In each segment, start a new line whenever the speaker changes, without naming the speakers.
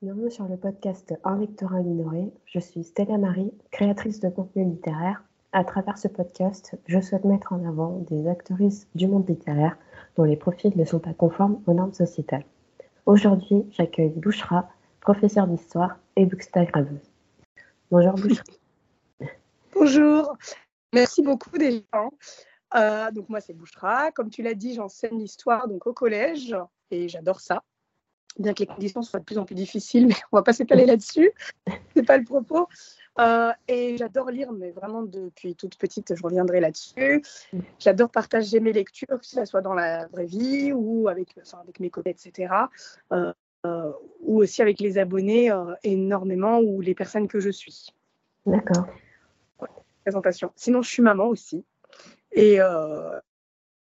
Bienvenue sur le podcast Un lectorat minoré. Je suis Stella Marie, créatrice de contenu littéraire. À travers ce podcast, je souhaite mettre en avant des actrices du monde littéraire dont les profils ne sont pas conformes aux normes sociétales. Aujourd'hui, j'accueille Bouchra, professeure d'histoire et bookstagrammeuse. Bonjour Bouchra.
Bonjour, merci beaucoup déjà. Euh, donc moi c'est Bouchra, comme tu l'as dit, j'enseigne l'histoire donc au collège et j'adore ça bien que les conditions soient de plus en plus difficiles, mais on va pas s'étaler là-dessus, c'est pas le propos. Euh, et j'adore lire, mais vraiment depuis toute petite, je reviendrai là-dessus. J'adore partager mes lectures, que ce soit dans la vraie vie ou avec, avec mes collègues, etc. Euh, euh, ou aussi avec les abonnés énormément ou les personnes que je suis.
D'accord.
présentation. Sinon, je suis maman aussi. Et,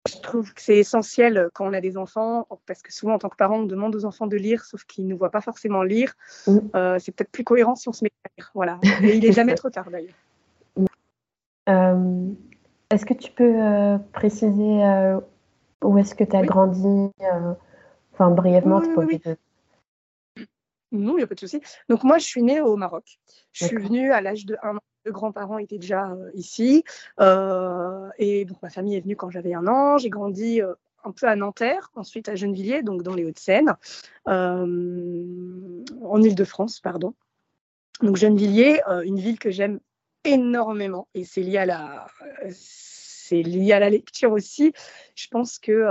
je trouve que c'est essentiel quand on a des enfants, parce que souvent en tant que parent, on demande aux enfants de lire, sauf qu'ils ne voient pas forcément lire. Euh, c'est peut-être plus cohérent si on se met à lire. Voilà. Et il n'est jamais trop tard d'ailleurs.
Euh, est-ce que tu peux euh, préciser où est-ce que tu as grandi Enfin, brièvement, tu peux
Non, il n'y a pas de souci. Donc moi, je suis née au Maroc. Je suis venue à l'âge de 1 an deux grands-parents étaient déjà euh, ici. Euh, et donc, ma famille est venue quand j'avais un an. J'ai grandi euh, un peu à Nanterre, ensuite à Gennevilliers, donc dans les Hauts-de-Seine, en Ile-de-France, pardon. Donc, Gennevilliers, une ville que j'aime énormément et c'est lié à la c'est lié à la lecture aussi. Je pense que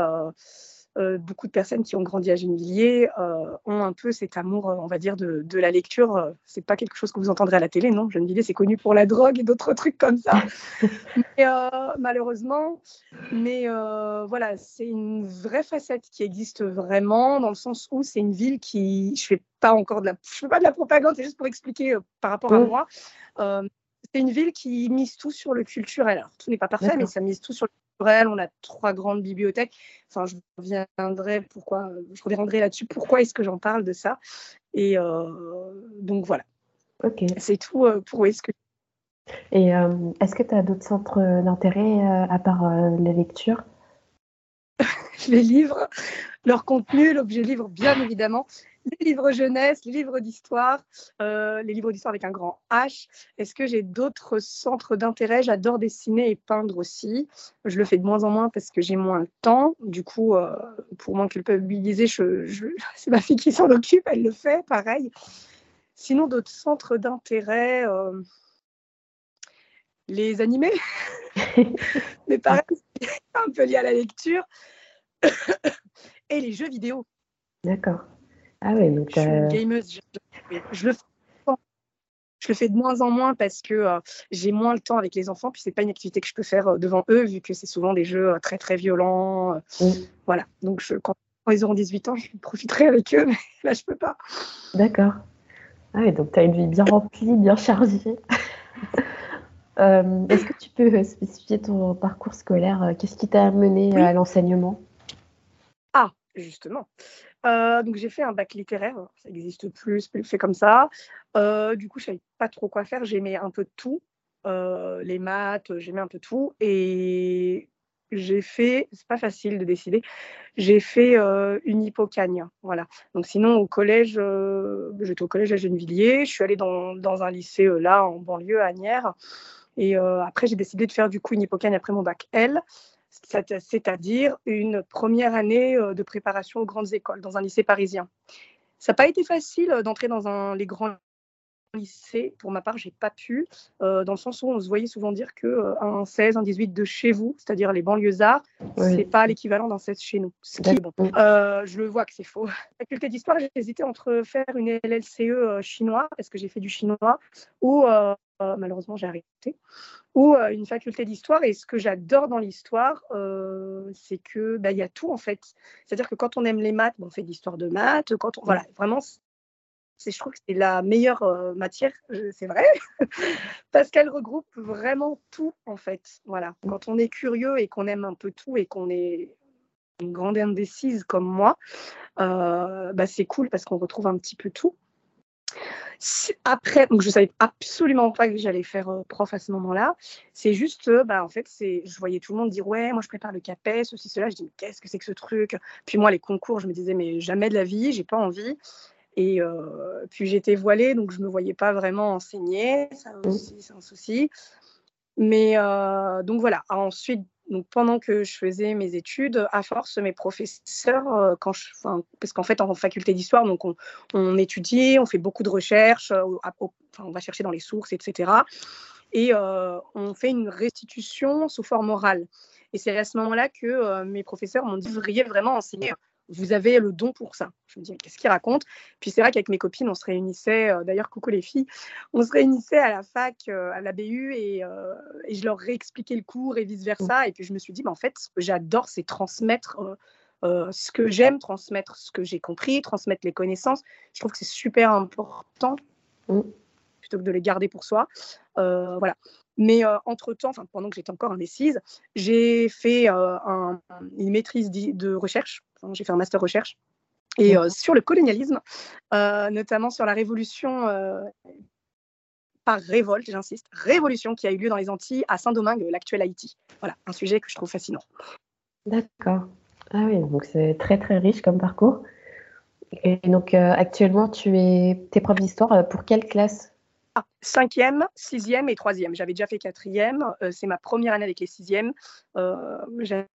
beaucoup de personnes qui ont grandi à Gennevilliers euh, ont un peu cet amour, euh, on va dire, de, la lecture. C'est pas quelque chose que vous entendrez à la télé, non? Gennevilliers, c'est connu pour la drogue et d'autres trucs comme ça. mais, malheureusement, mais voilà, c'est une vraie facette qui existe vraiment, dans le sens où c'est une ville qui, je fais pas encore de la, je fais pas de la propagande, c'est juste pour expliquer par rapport à moi. c'est une ville qui mise tout sur le culturel. Alors, tout n'est pas parfait, mais ça mise tout sur le on a trois grandes bibliothèques. Enfin, je reviendrai pourquoi, je reviendrai là-dessus. Pourquoi est-ce que j'en parle de ça Et euh, donc voilà. Ok. C'est tout euh, pour est-ce que.
Et euh, est-ce que tu as d'autres centres d'intérêt à part la lecture?
Les livres, leur contenu, l'objet livre, bien évidemment les livres jeunesse, les livres d'histoire, euh, les livres d'histoire avec un grand H. Est-ce que j'ai d'autres centres d'intérêt? J'adore dessiner et peindre aussi. Je le fais de moins en moins parce que j'ai moins le temps. Du coup, euh, pour moins culpabiliser, je, je... c'est ma fille qui s'en occupe, elle le fait, pareil. Sinon, d'autres centres d'intérêt, euh, les animés, mais pareil, un peu lié à la lecture, et les jeux vidéo.
D'accord. Ah ouais, donc.
Je suis une gameuse. Je, le fais, je, le fais, de moins en moins parce que euh, j'ai moins le temps avec les enfants, puis c'est pas une activité que je peux faire euh, devant eux, vu que c'est souvent des jeux euh, très très violents. Voilà. Donc je, quand, ils auront 18 ans, je profiterai avec eux, mais là je peux pas.
D'accord. Ah ouais, donc tu as une vie bien remplie, bien chargée. Est-ce que tu peux spécifier ton parcours scolaire Qu'est-ce qui t'a amené à l'enseignement?
Justement. Euh, donc j'ai fait un bac littéraire, ça n'existe plus, plus fait comme ça. Euh, du coup, je savais pas trop quoi faire. J'aimais un peu tout, euh, les maths, j'aimais un peu tout. Et j'ai fait, c'est pas facile de décider, j'ai fait une hypocagne. Voilà. Donc sinon, au collège, j'étais au collège à Gennevilliers. Je suis allée dans, un lycée là, en banlieue, à Agnières. Et après, j'ai décidé de faire du coup une hypocagne après mon bac L c'est-à-dire une première année euh, de préparation aux grandes écoles dans un lycée parisien. Ça n'a pas été facile euh, d'entrer dans un, les grands lycées. Pour ma part, j'ai pas pu, euh, dans le sens où on se voyait souvent dire que un 16, un 18 de chez vous, c'est-à-dire les banlieusards, ce n'est pas l'équivalent d'un 16 chez nous. je le vois que c'est faux. La faculté d'histoire, j'ai hésité entre faire une LLCE chinois, parce que j'ai fait du chinois, ou malheureusement j'ai arrêté, ou euh, une faculté d'histoire. Et ce que j'adore dans l'histoire, euh, c'est que bah, il y a tout en fait. C'est-à-dire que quand on aime les maths, on fait de l'histoire de maths. Quand on, voilà, vraiment, je trouve que c'est la meilleure euh, matière, c'est vrai, parce qu'elle regroupe vraiment tout en fait. Voilà. Quand on est curieux et qu'on aime un peu tout et qu'on est une grande indécise comme moi, bah, c'est cool parce qu'on retrouve un petit peu tout. Après, donc je savais absolument pas que j'allais faire euh, prof à ce moment-là. C'est juste, euh, bah, en fait, c'est, je voyais tout le monde dire ouais, moi je prépare le CAPES, ceci, cela. Je dis qu'est-ce que c'est que ce truc? Puis moi, les concours, je me disais mais jamais de la vie, j'ai pas envie. Et puis j'étais voilée, donc je me voyais pas vraiment enseigner. Ça aussi, c'est un souci. Mais donc voilà. Ensuite, donc pendant que je faisais mes études, à force, mes professeurs, je, parce qu'en fait, en faculté d'histoire, on, étudie, on fait beaucoup de recherches, on va chercher dans les sources, etc. Et on fait une restitution sous forme orale. Et c'est à ce moment-là que mes professeurs m'ont dit, vous devriez vraiment enseigner vous avez le don pour ça. Je me dis, qu'est-ce qu'il raconte? Puis c'est vrai qu'avec mes copines, on se réunissait, euh, d'ailleurs, coucou les filles, on se réunissait à la fac, euh, à la BU, euh, et, je leur réexpliquais le cours et vice-versa. Et puis je me suis dit, bah, en fait, ce que j'adore, c'est transmettre ce que j'aime, transmettre ce que j'ai compris, transmettre les connaissances. Je trouve que c'est super important. Mm. plutôt que de les garder pour soi. voilà. Mais entre-temps, pendant que j'étais encore indécise, j'ai fait une maîtrise de recherche. j'ai fait un master recherche. Et sur le colonialisme, notamment sur la révolution par révolte, j'insiste, révolution qui a eu lieu dans les Antilles à Saint-Domingue, l'actuel Haïti. Voilà, un sujet que je trouve fascinant.
D'accord. Ah oui, donc c'est très très riche comme parcours. Et donc actuellement, tu es tes profs d'histoire pour quelle classe?
Ah, cinquième, sixième et troisième. J'avais déjà fait quatrième. Euh, c'est ma première année avec les sixièmes. Euh, j'aime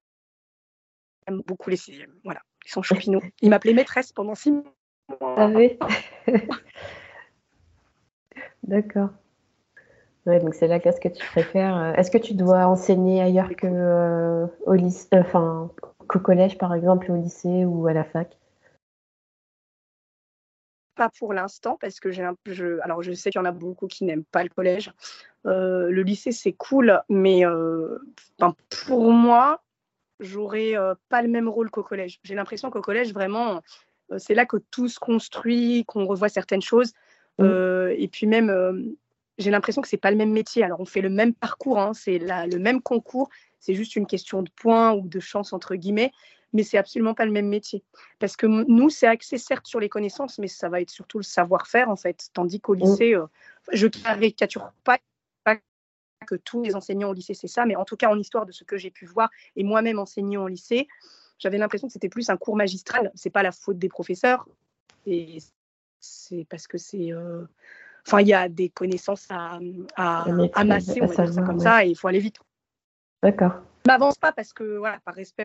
beaucoup les sixièmes. Voilà, ils sont choupinous. Ils m'appelaient maîtresse pendant six mois.
Ah oui. D'accord. donc c'est la classe que tu préfères. Est-ce que tu dois enseigner ailleurs que euh, au lycée, enfin qu'au collège par exemple, au lycée ou à la fac?
Pas pour l'instant parce que j'ai un je, alors je sais qu'il y en a beaucoup qui n'aiment pas le collège. Euh, le lycée c'est cool, mais euh, pour moi, j'aurais euh, pas le même rôle qu'au collège. J'ai l'impression qu'au collège vraiment, c'est là que tout se construit, qu'on revoit certaines choses. Mmh. et puis même, j'ai l'impression que c'est pas le même métier. Alors on fait le même parcours, hein, c'est le même concours, c'est juste une question de points ou de chance entre guillemets mais c'est absolument pas le même métier. Parce que nous, c'est axé certes sur les connaissances, mais ça va être surtout le savoir-faire en fait. Tandis qu'au mm. lycée, euh, je caricature pas, que tous les enseignants au lycée c'est ça, mais en tout cas en histoire de ce que j'ai pu voir et moi-même enseignant au lycée, j'avais l'impression que c'était plus un cours magistral. C'est pas la faute des professeurs, et c'est parce que c'est euh, Enfin, il y a des connaissances à, à amasser, on va dire ça comme ça, et il faut aller vite.
D'accord.
M'avance pas parce que, voilà, par respect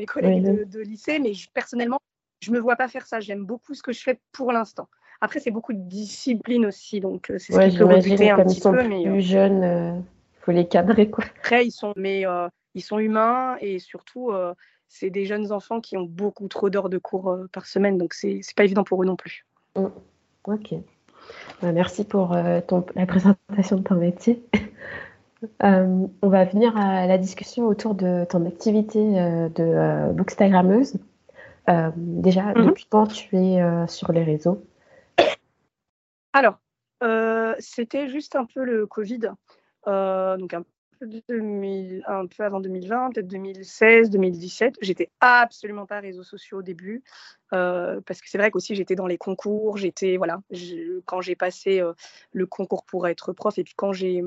mes collègues de, lycée, mais personnellement, je ne me vois pas faire ça. J'aime beaucoup ce que je fais pour l'instant. Après, c'est beaucoup de discipline aussi, donc euh, c'est ce qui peut rebuter un petit peu. Plus
mais, euh, jeunes, il euh, faut les cadrer. Quoi.
Après, ils sont, mais, ils sont humains et surtout, c'est des jeunes enfants qui ont beaucoup trop d'heures de cours par semaine, donc c'est pas évident pour eux non plus.
Mm. Ok. Bah, merci pour ton, la présentation de ton métier. Euh, on va venir à la discussion autour de ton activité euh, de euh, bookstagrammeuse. déjà, mhm. depuis quand tu es sur les réseaux?
Alors, c'était juste un peu le Covid, donc un peu, un peu avant 2020, peut-être 2016, 2017. J'étais absolument pas réseaux sociaux au début, parce que c'est vrai qu'aussi j'étais dans les concours, j'étais voilà, quand j'ai passé le concours pour être prof et puis quand j'ai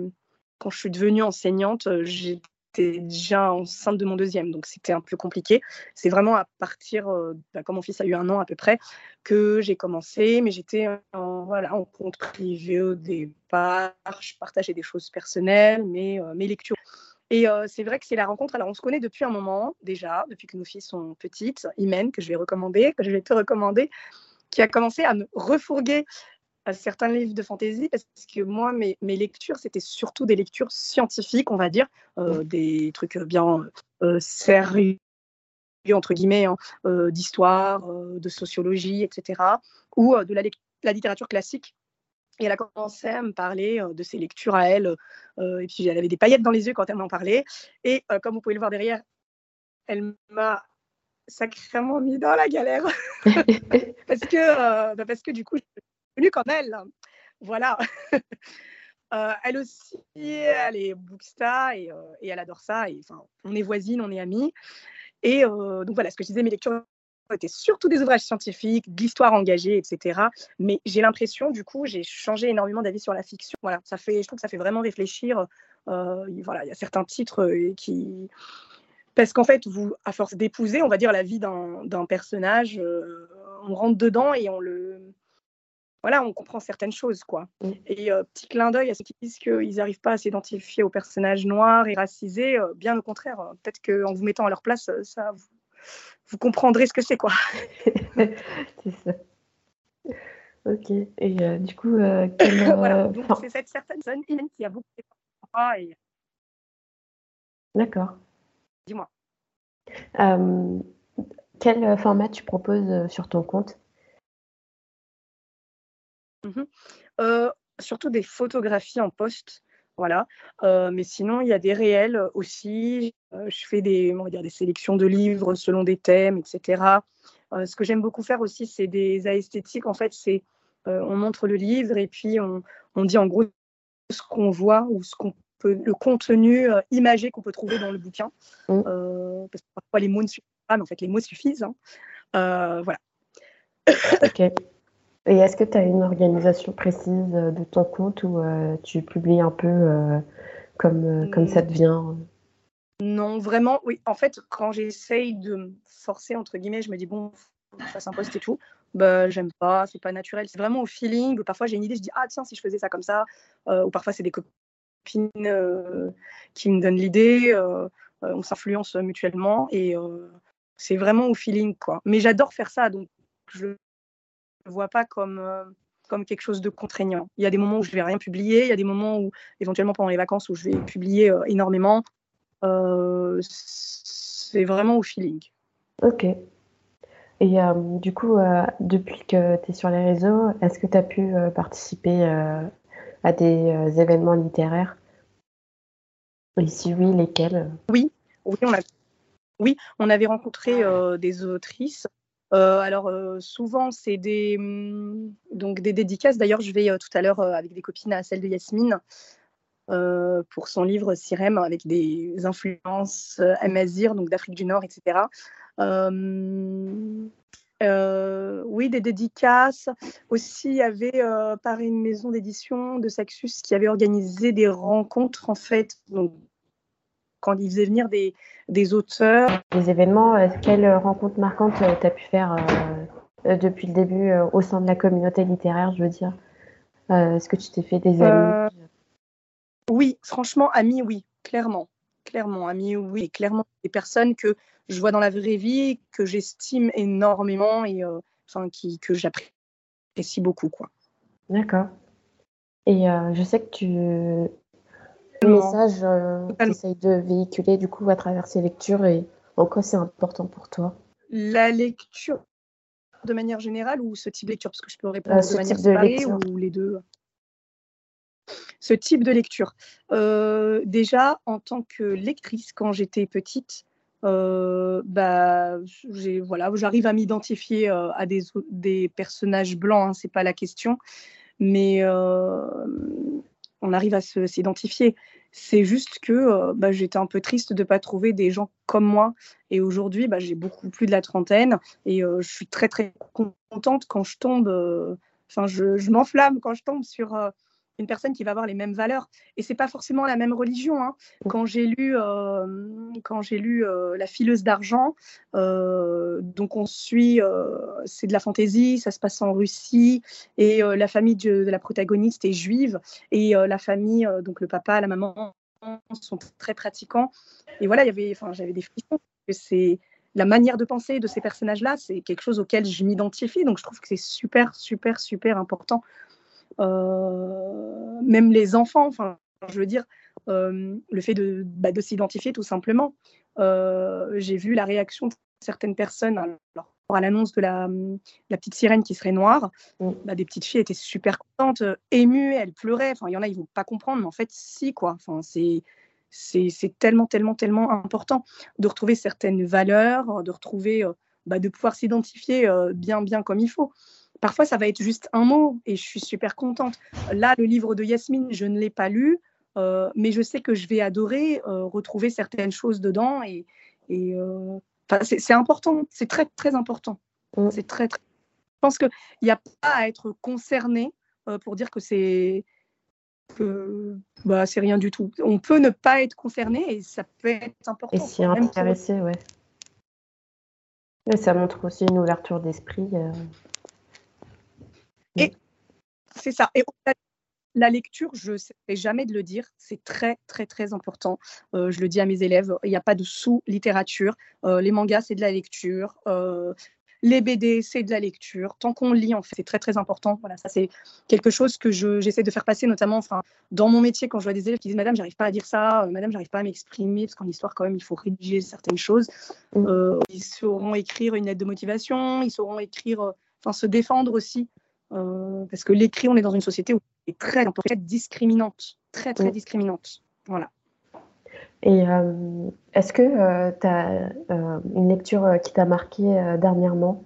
quand je suis devenue enseignante, euh, j'étais déjà enceinte de mon deuxième, donc c'était un peu compliqué. C'est vraiment à partir, euh, bah, quand mon fils a eu un an à peu près, que j'ai commencé, mais j'étais en, voilà, en compte privé au départ. Je partageais des choses personnelles, mais euh, mes lectures. Et c'est vrai que c'est la rencontre. Alors, on se connaît depuis un moment déjà, depuis que nos filles sont petites. Imen, que je vais recommander, que je vais te recommander, qui a commencé à me refourguer à certains livres de fantasy parce que moi, mes, mes lectures, c'était surtout des lectures scientifiques, on va dire, euh, des trucs bien euh, sérieux, entre guillemets, hein, euh, d'histoire, de sociologie, etc., ou de la, la, littérature classique. Et elle a commencé à me parler de ses lectures à elle, et puis elle avait des paillettes dans les yeux quand elle m'en parlait. Et comme vous pouvez le voir derrière, elle m'a sacrément mis dans la galère parce que bah, parce que du coup comme elle. Voilà. Euh, elle aussi, elle est booksta et, euh, et, elle adore ça. Et, enfin, on est voisines, on est amies. Et euh, donc voilà, ce que je disais, mes lectures étaient surtout des ouvrages scientifiques, de l'histoire engagée, etc. Mais j'ai l'impression, du coup, j'ai changé énormément d'avis sur la fiction. Voilà, ça fait, je trouve que ça fait vraiment réfléchir. voilà, il y a certains titres qui, parce qu'en fait, vous, à force d'épouser, on va dire la vie d'un personnage, on rentre dedans et on le voilà, on comprend certaines choses, quoi. Et petit clin d'œil à ceux qui disent qu'ils n'arrivent pas à s'identifier aux personnages noirs et racisés, bien au contraire, peut-être qu'en vous mettant à leur place, ça, vous, vous comprendrez ce que c'est, quoi.
c'est ça. Ok. Et du coup,
voilà. Donc, c'est cette certaine zone qui a beaucoup et...
D'accord.
Dis-moi.
quel format tu proposes sur ton compte?
Mmh surtout des photographies en poste, voilà. mais sinon, il y a des réels aussi. je fais des, on va dire, des sélections de livres selon des thèmes, etc. ce que j'aime beaucoup faire aussi, c'est des esthétiques. En fait, c'est on montre le livre et puis on, on dit en gros ce qu'on voit ou ce qu'on peut, le contenu imagé qu'on peut trouver dans le bouquin. Mmh. parce que parfois les mots ne suffisent pas, mais en fait les mots suffisent. Hein. voilà.
ok. Et est-ce que tu as une organisation précise euh, de ton compte ou euh, tu publies un peu euh, comme, comme ça te vient?
Non, vraiment, oui. En fait, quand j'essaye de forcer, entre guillemets, je me dis, bon, je fasse un post et tout, bah, j'aime pas, c'est pas naturel. C'est vraiment au feeling. Parfois, j'ai une idée, je dis, ah tiens, si je faisais ça comme ça. ou parfois, c'est des copines qui me donnent l'idée. on s'influence mutuellement et c'est vraiment au feeling, quoi. Mais j'adore faire ça, donc je ne vois pas comme, euh, comme quelque chose de contraignant. Il y a des moments où je ne vais rien publier, il y a des moments où, éventuellement pendant les vacances, où je vais publier euh, énormément. Euh, c'est vraiment au feeling.
Ok. Et du coup, depuis que tu es sur les réseaux, est-ce que tu as pu participer à des événements littéraires? Et si oui, lesquels?
Oui, oui, on a, oui, on avait rencontré des autrices alors euh, souvent c'est des hum, donc des dédicaces. D'ailleurs je vais euh, tout à l'heure avec des copines à celle de Yasmine pour son livre Sirem avec des influences amazir donc d'Afrique du Nord, etc. oui, des dédicaces. Aussi, il y avait par une maison d'édition de Saxus qui avait organisé des rencontres en fait, donc quand ils faisaient venir des, des auteurs.
Des événements, euh, quelles rencontres marquantes euh, tu as pu faire euh, depuis le début au sein de la communauté littéraire, je veux dire? Est-ce que tu t'es fait des amis?
Oui, franchement, amis, oui, clairement. Clairement, amis, oui, clairement. Des personnes que je vois dans la vraie vie, que j'estime énormément et enfin, qui, que j'apprécie beaucoup. quoi.
D'accord. Et je sais que tu message euh, que tu essayes de véhiculer du coup à travers ces lectures et en quoi c'est important pour toi
La lecture de manière générale ou ce type de lecture? Parce que je peux répondre euh, de manière séparée ou les deux? Ce type de lecture. Euh, déjà, en tant que lectrice, quand j'étais petite, bah, voilà, j'arrive à m'identifier à des, des, personnages blancs, hein, c'est pas la question, mais on arrive à s'identifier. C'est juste que euh, bah, j'étais un peu triste de ne pas trouver des gens comme moi. Et aujourd'hui, bah, j'ai beaucoup plus de la trentaine et euh, je suis très très contente quand je tombe. Euh, enfin, je m'enflamme quand je tombe sur une personne qui va avoir les mêmes valeurs. Et c'est pas forcément la même religion. Hein. Quand j'ai lu, euh, quand j'ai lu euh, La fileuse d'argent, euh, donc on suit, c'est de la fantaisie, ça se passe en Russie, et la famille de, la protagoniste est juive, et la famille, donc le papa, la maman, sont très pratiquants. Et voilà, il y avait, enfin, j'avais des frissons. C'est la manière de penser de ces personnages-là, c'est quelque chose auquel je m'identifie. Donc je trouve que c'est super, super, super important même les enfants, enfin, je veux dire, euh, le fait de, bah, de s'identifier tout simplement. Euh, j'ai vu la réaction de certaines personnes alors, à l'annonce de la, la, petite sirène qui serait noire. Mm. Bah, des petites filles étaient super contentes, émues, elles pleuraient. Enfin, il y en a, ils vont pas comprendre, mais en fait, si, quoi. Enfin, c'est c'est tellement, tellement, tellement important de retrouver certaines valeurs, de retrouver, bah, de pouvoir s'identifier bien, bien comme il faut. Parfois, ça va être juste un mot et je suis super contente. Là, le livre de Yasmine, je ne l'ai pas lu, euh, mais je sais que je vais adorer euh, retrouver certaines choses dedans et, euh, c'est important, c'est très très important. Mm. C'est très, très. Je pense qu'il n'y a pas à être concerné pour dire que c'est que bah, c'est rien du tout. On peut ne pas être concerné et ça peut être important.
Et s'y intéresser, ouais. ça montre aussi une ouverture d'esprit.
C'est ça. Et la lecture, je ne sais jamais de le dire, c'est très, très, très important. Euh, je le dis à mes élèves, il n'y a pas de sous-littérature. Euh, les mangas, c'est de la lecture. Euh, les BD, c'est de la lecture. Tant qu'on lit, en fait, c'est très, très important. Voilà, ça, c'est quelque chose que j'essaie de faire passer, notamment enfin, dans mon métier, quand je vois des élèves qui disent Madame, j'arrive pas à dire ça, Madame, j'arrive pas à m'exprimer, parce qu'en histoire, quand même, il faut rédiger certaines choses. Mm. ils sauront écrire une lettre de motivation, ils sauront écrire, enfin, se défendre aussi. Parce que l'écrit, on est dans une société où est très, très discriminante, très très discriminante. Voilà.
Et euh, est-ce que euh, tu as euh, une lecture qui t'a marqué dernièrement?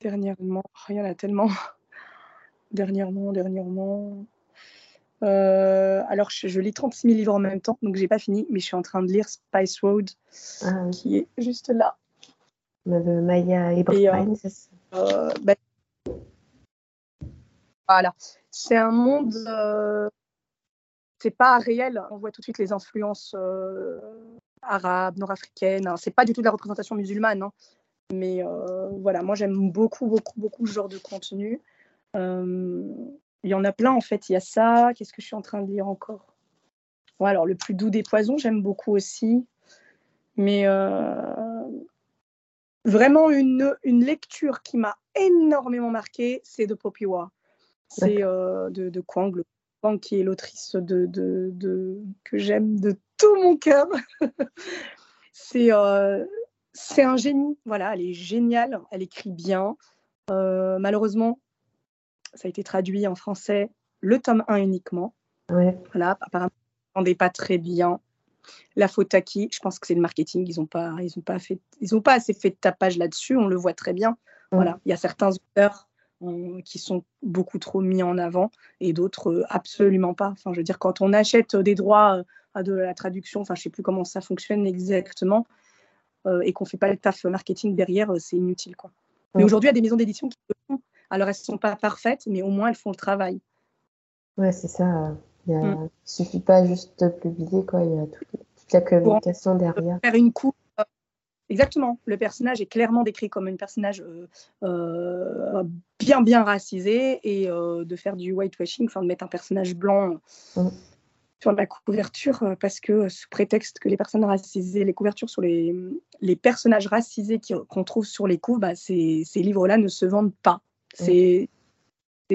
Dernièrement, rien oh, a tellement. dernièrement, dernièrement. alors, je, lis 36 000 livres en même temps, donc j'ai pas fini, mais je suis en train de lire Spice Road, ah qui est juste là.
De Maya Ibrahim, c'est ça
bah, voilà. C'est un monde, euh, c'est pas réel. On voit tout de suite les influences euh, arabes, nord-africaines. Hein. C'est pas du tout de la représentation musulmane. Hein. Mais euh, voilà, moi j'aime beaucoup, beaucoup, beaucoup ce genre de contenu. Il y en a plein en fait. Il y a ça. Qu'est-ce que je suis en train de lire encore? Alors le plus doux des poisons, j'aime beaucoup aussi. Mais vraiment une, une lecture qui m'a énormément marqué, c'est de Poppy War. C'est euh, de, de Kwang, Kwang qui est l'autrice de, de, que j'aime de tout mon cœur. c'est euh, un génie. Voilà, elle est géniale, elle écrit bien. Euh, malheureusement, ça a été traduit en français le tome 1 uniquement. Voilà, apparemment, on n'est pas très bien. La faute à qui? Je pense que c'est le marketing. Ils n'ont pas, ils ont pas fait, ils ont pas assez fait de tapage là-dessus. On le voit très bien. Voilà, il y a certains auteurs qui sont beaucoup trop mis en avant et d'autres euh, absolument pas. Enfin, je veux dire, quand on achète des droits euh, à de la traduction, enfin, je sais plus comment ça fonctionne exactement, euh, et qu'on fait pas le taf marketing derrière, c'est inutile, quoi. Mais aujourd'hui, il y a des maisons d'édition qui le font. Alors, elles sont pas parfaites, mais au moins, elles font le travail.
Ouais, c'est ça. Il ne mm. suffit pas juste de publier, quoi. Il y a toute, la communication derrière.
Faire une coupe Exactement. Le personnage est clairement décrit comme un personnage euh, euh, bien, bien racisé et euh, de faire du whitewashing, enfin de mettre un personnage blanc mm. sur la couverture parce que sous prétexte que les personnes racisées, les couvertures sur les, les personnages racisés qu'on trouve sur les couves, bah, ces, ces livres-là ne se vendent pas. Mm. C'est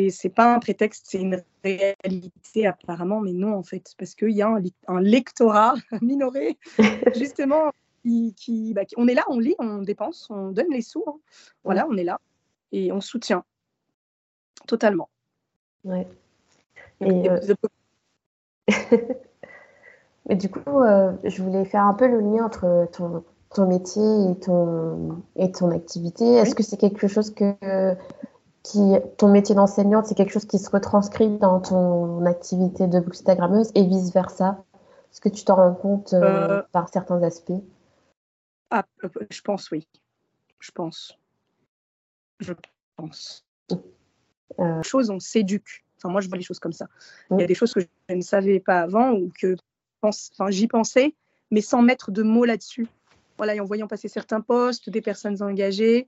c'est pas un prétexte, c'est une réalité apparemment, mais non en fait, parce qu'il y a un, un lectorat minoré justement bah, qui, on est là, on lit, on dépense, on donne les sous. Hein. Voilà, on est là et on soutient totalement.
Ouais. Et, euh, Mais du coup, euh, je voulais faire un peu le lien entre ton, ton métier et ton, et ton activité. Est-ce que c'est quelque chose que qui, ton métier d'enseignante, c'est quelque chose qui se retranscrit dans ton activité de bookstagrammeuse et vice versa Est-ce que tu t'en rends compte euh, par certains aspects?
Ah, euh, je pense oui. Je pense. Je pense. Euh... Choses, on s'éduque. Enfin, moi, je vois les choses comme ça. Il y a des choses que je ne savais pas avant ou que enfin, j'y pensais, mais sans mettre de mots là-dessus. Voilà, et en voyant passer certains postes, des personnes engagées,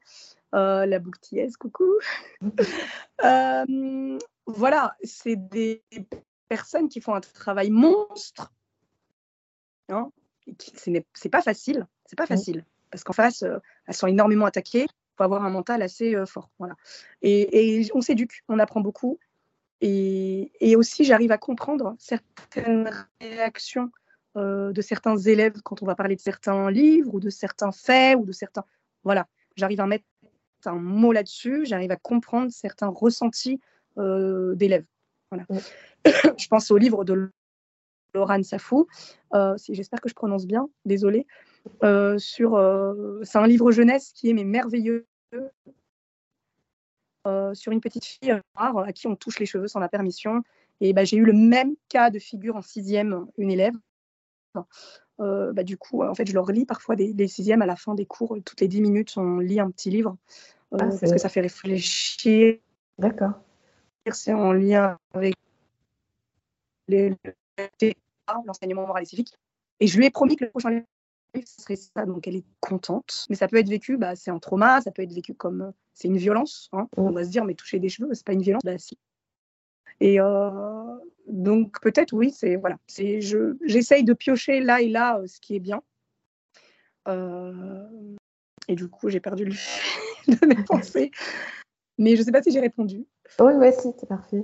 euh, la bouctillaise, coucou. euh, voilà, c'est des personnes qui font un travail monstre. Hein c'est pas facile. C'est pas facile parce qu'en face, euh, elles sont énormément attaquées. Il faut avoir un mental assez fort. Voilà. Et, on s'éduque, on apprend beaucoup. Et, aussi, j'arrive à comprendre certaines réactions de certains élèves quand on va parler de certains livres ou de certains faits ou de certains. Voilà, j'arrive à mettre un mot là-dessus, j'arrive à comprendre certains ressentis d'élèves. Voilà. je pense au livre de Laurent Safou, euh, j'espère que je prononce bien, désolé, euh, sur, euh, c'est un livre jeunesse qui est mais merveilleux, sur une petite fille rare à qui on touche les cheveux sans la permission. Et bah, j'ai eu le même cas de figure en sixième, une élève. Bah, du coup, en fait, je leur lis parfois des, des, sixièmes à la fin des cours. Toutes les dix minutes, on lit un petit livre ah, parce que ça fait réfléchir.
D'accord.
C'est en lien avec l'enseignement moral et civique. Et je lui ai promis que le prochain livre, ce serait ça. Donc elle est contente. Mais ça peut être vécu, bah, c'est un trauma, ça peut être vécu comme c'est une violence. Hein. On va se dire, mais toucher des cheveux, c'est pas une violence. Bah, si. Et euh, donc peut-être oui, c'est voilà, c'est je j'essaye de piocher là et là ce qui est bien. et du coup, j'ai perdu le fil de mes pensées. Mais je ne sais pas si j'ai répondu.
Oui, oui, si, c'est parfait.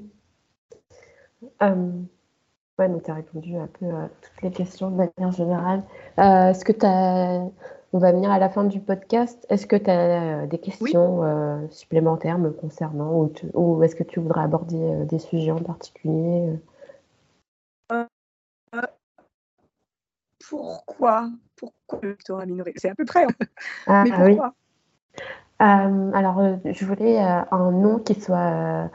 Ouais, donc tu as répondu un peu à toutes les questions de manière générale. Euh, est-ce que tu as. On va venir à la fin du podcast. Est-ce que tu as euh, des questions euh, supplémentaires me concernant ou, est-ce que tu voudrais aborder des sujets en particulier
Pourquoi? Pourquoi le lectorat minoré C'est à peu près. Hein.
Ah, Mais pourquoi? Alors, je voulais un nom qui soit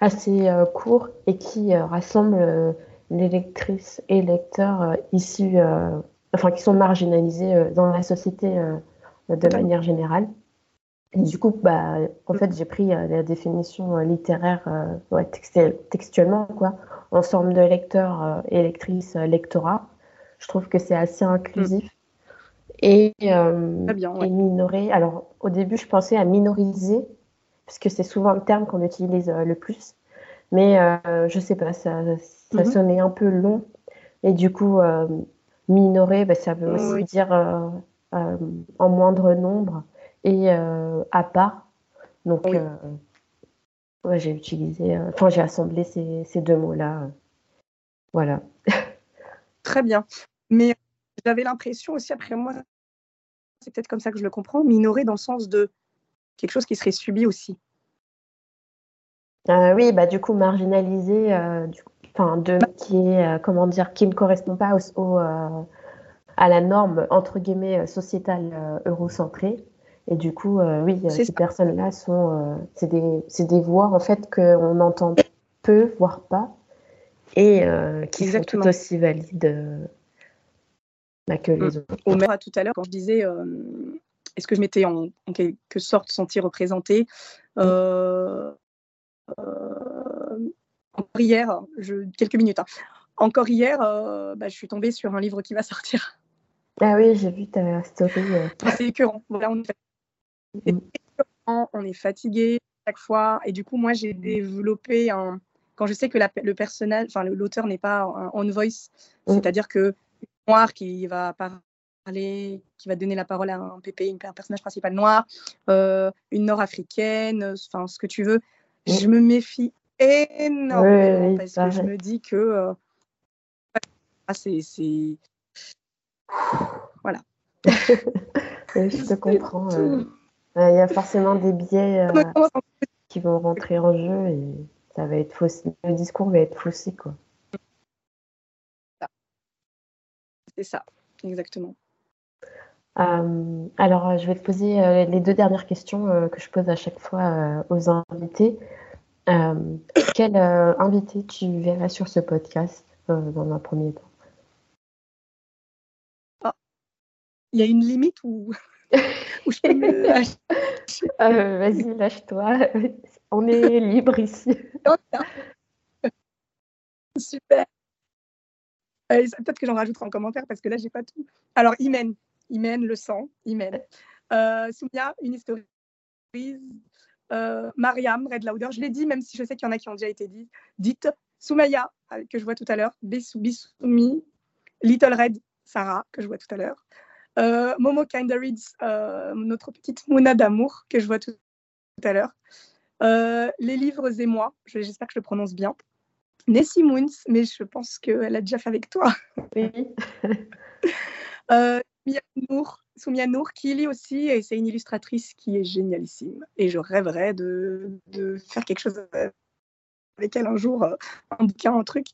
assez court et qui rassemble les lectrices et lecteurs euh, issus, euh, enfin qui sont marginalisés euh, dans la société de manière générale. Et du coup, bah, en fait, j'ai pris la définition littéraire textuellement, quoi, ensemble de lecteurs et lectrices, lectorat. Je trouve que c'est assez inclusif. Mm. Et, et, minoré. Alors, au début, je pensais à minoriser, puisque c'est souvent le terme qu'on utilise le plus. Mais euh, je sais pas, ça, ça mhm. sonnait un peu long. Et du coup, euh, minorer, bah, ça veut aussi dire euh, en moindre nombre et à part. Donc, ouais, j'ai utilisé, enfin, j'ai assemblé ces, ces deux mots-là. voilà.
Très bien. Mais j'avais l'impression aussi, après moi, c'est peut-être comme ça que je le comprends, minorer dans le sens de quelque chose qui serait subi aussi.
Euh, oui, bah, du coup, marginalisé, euh, enfin, de, qui est, euh, comment dire, qui ne correspond pas au, à la norme, entre guillemets, sociétale eurocentrée. Et du coup, oui, ces personnes-là sont, c'est des, des, voix, en fait, qu'on entend peu, voire pas, et qui sont tout aussi valides bah, que les mm. autres.
Au maire, tout à l'heure, quand je disais, est-ce que je m'étais en, quelque sorte senti représentée euh, encore hier, je, quelques minutes, hein. encore hier, euh, bah, je suis tombée sur un livre qui va sortir.
Ah oui, j'ai vu ta story. Euh.
C'est écœurant. on, est mm. on est fatigué chaque fois. Et du coup, moi, j'ai développé un. Quand je sais que le personnage, enfin, l'auteur n'est pas un on voice, mm. c'est-à-dire que noir qui va parler, qui va donner la parole à un PP, un personnage principal noir, une nord-africaine, enfin, ce que tu veux je me méfie énormément parce que je me dis que euh, c'est. Voilà.
je te comprends. Euh. Il y a forcément des biais euh, qui vont rentrer en jeu et ça va être faussé. Le discours va être faussé, quoi.
C'est ça, exactement.
alors, je vais te poser les deux dernières questions que je pose à chaque fois aux invités. Euh, quel euh, invité tu verrais sur ce podcast euh, dans un premier temps?
Ah, Il y a une limite où, je peux me
Vas-y, lâche-toi. On est libre ici.
Super. Peut-être que j'en rajouterai en commentaire parce que là, j'ai pas tout. Alors, Imen, Imen, le sang, Imen. Soumia, une histoire euh, Mariam, Red Lauder, je l'ai dit, même si je sais qu'il y en a qui ont déjà été dit, dites. Soumaya, euh, que je vois tout à l'heure, Bissou, Bissoumi, Little Red, Sarah, que je vois tout à l'heure, euh, Momo Kinda Reads, notre petite Mouna d'amour, que je vois tout, à l'heure, Les livres et moi, j'espère que je le prononce bien, Nessie Moons, mais je pense qu'elle a déjà fait avec toi. Oui. Nour, Soumia Nour, qui lit aussi, et c'est une illustratrice qui est génialissime. Et je rêverais de, faire quelque chose avec elle un jour, euh, un bouquin, un truc.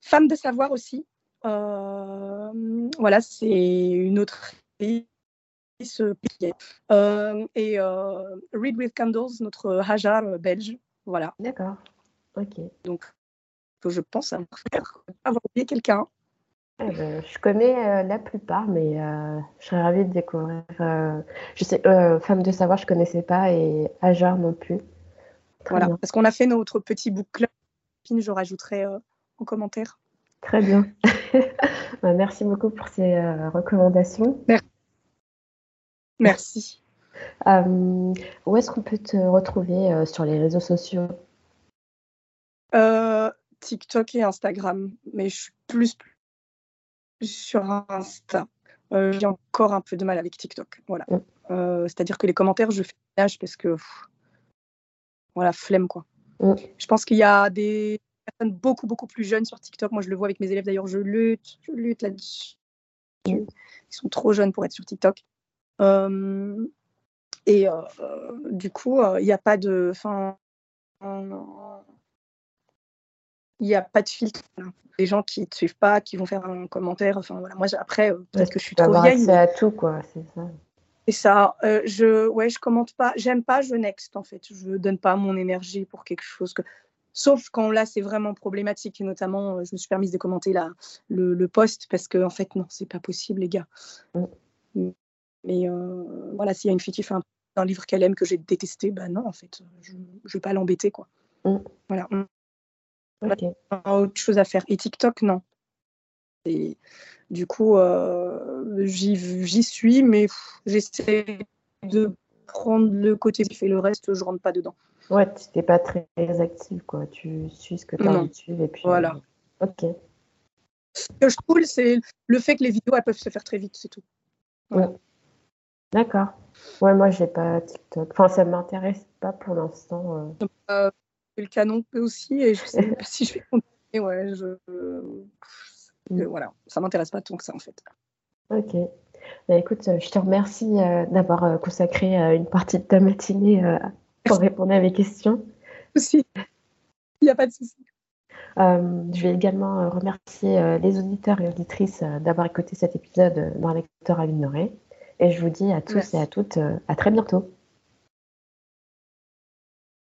Femme de savoir aussi. Euh, voilà, c'est une autre euh, et euh, Read with Candles, notre Hajar belge. Voilà.
D'accord. Ok.
Donc, je pense avoir oublié quelqu'un.
Je connais euh, la plupart, mais euh, je serais ravie de découvrir. Euh, je sais, Femme de savoir, je connaissais pas et Ajar non plus.
voilà, parce qu'on a fait notre petit book club. Je rajouterai en commentaire.
Très bien. Bah, merci beaucoup pour ces recommandations.
Merci.
où est-ce qu'on peut te retrouver sur les réseaux sociaux?
TikTok et Instagram, mais je suis plus, sur Insta. J'ai encore un peu de mal avec TikTok. Voilà. Mm. C'est-à-dire que les commentaires, je fais l'âge parce que voilà, flemme quoi. Mm. Je pense qu'il y a des personnes beaucoup beaucoup plus jeunes sur TikTok. Moi, je le vois avec mes élèves d'ailleurs. Je lutte, je lutte là-dessus. Ils sont trop jeunes pour être sur TikTok. Euh, et euh, du coup, euh, il n'y a pas de, enfin, il n'y a pas de filtre. Les gens qui ne te suivent pas, qui vont faire un commentaire. Enfin voilà, moi après, peut-être que je suis trop vieille.
C'est à tout quoi, c'est ça.
Et ça, euh, je, ouais, je commente pas, j'aime pas, je next en fait. Je donne pas mon énergie pour quelque chose que. Sauf quand là c'est vraiment problématique, et notamment euh, je me suis permise de commenter la, le, le post parce que en fait non, c'est pas possible les gars. Mm. Mais euh, voilà, s'il y a une fille qui fait un, livre qu'elle aime que j'ai détesté, ben non en fait, je, je vais pas l'embêter quoi. Mm. Voilà. Autre chose à faire. Et TikTok non. Et du coup, euh, j'y suis, mais j'essaie de prendre le côté qui fait le reste, je rentre pas dedans.
Ouais, tu n'es pas très active, quoi. Tu suis ce que tu as envie de suivre et puis.
Voilà.
Euh, ok.
Ce que je trouve, c'est le fait que les vidéos, elles peuvent se faire très vite, c'est tout.
Ouais. D'accord. Ouais, moi, j'ai pas TikTok. Enfin, ça m'intéresse pas pour l'instant.
Euh... euh le canon aussi, et je sais pas si je vais continuer. Ouais, je Mm. voilà, ça m'intéresse pas tant que ça en fait.
Ok. Bah, écoute, euh, je te remercie euh, d'avoir euh, consacré une partie de ta matinée pour répondre à mes questions.
Aussi. Il n'y a pas de souci.
je vais également remercier les auditeurs et auditrices d'avoir écouté cet épisode dans Lecteur à l'ignorer. Et je vous dis à tous et à toutes à très bientôt.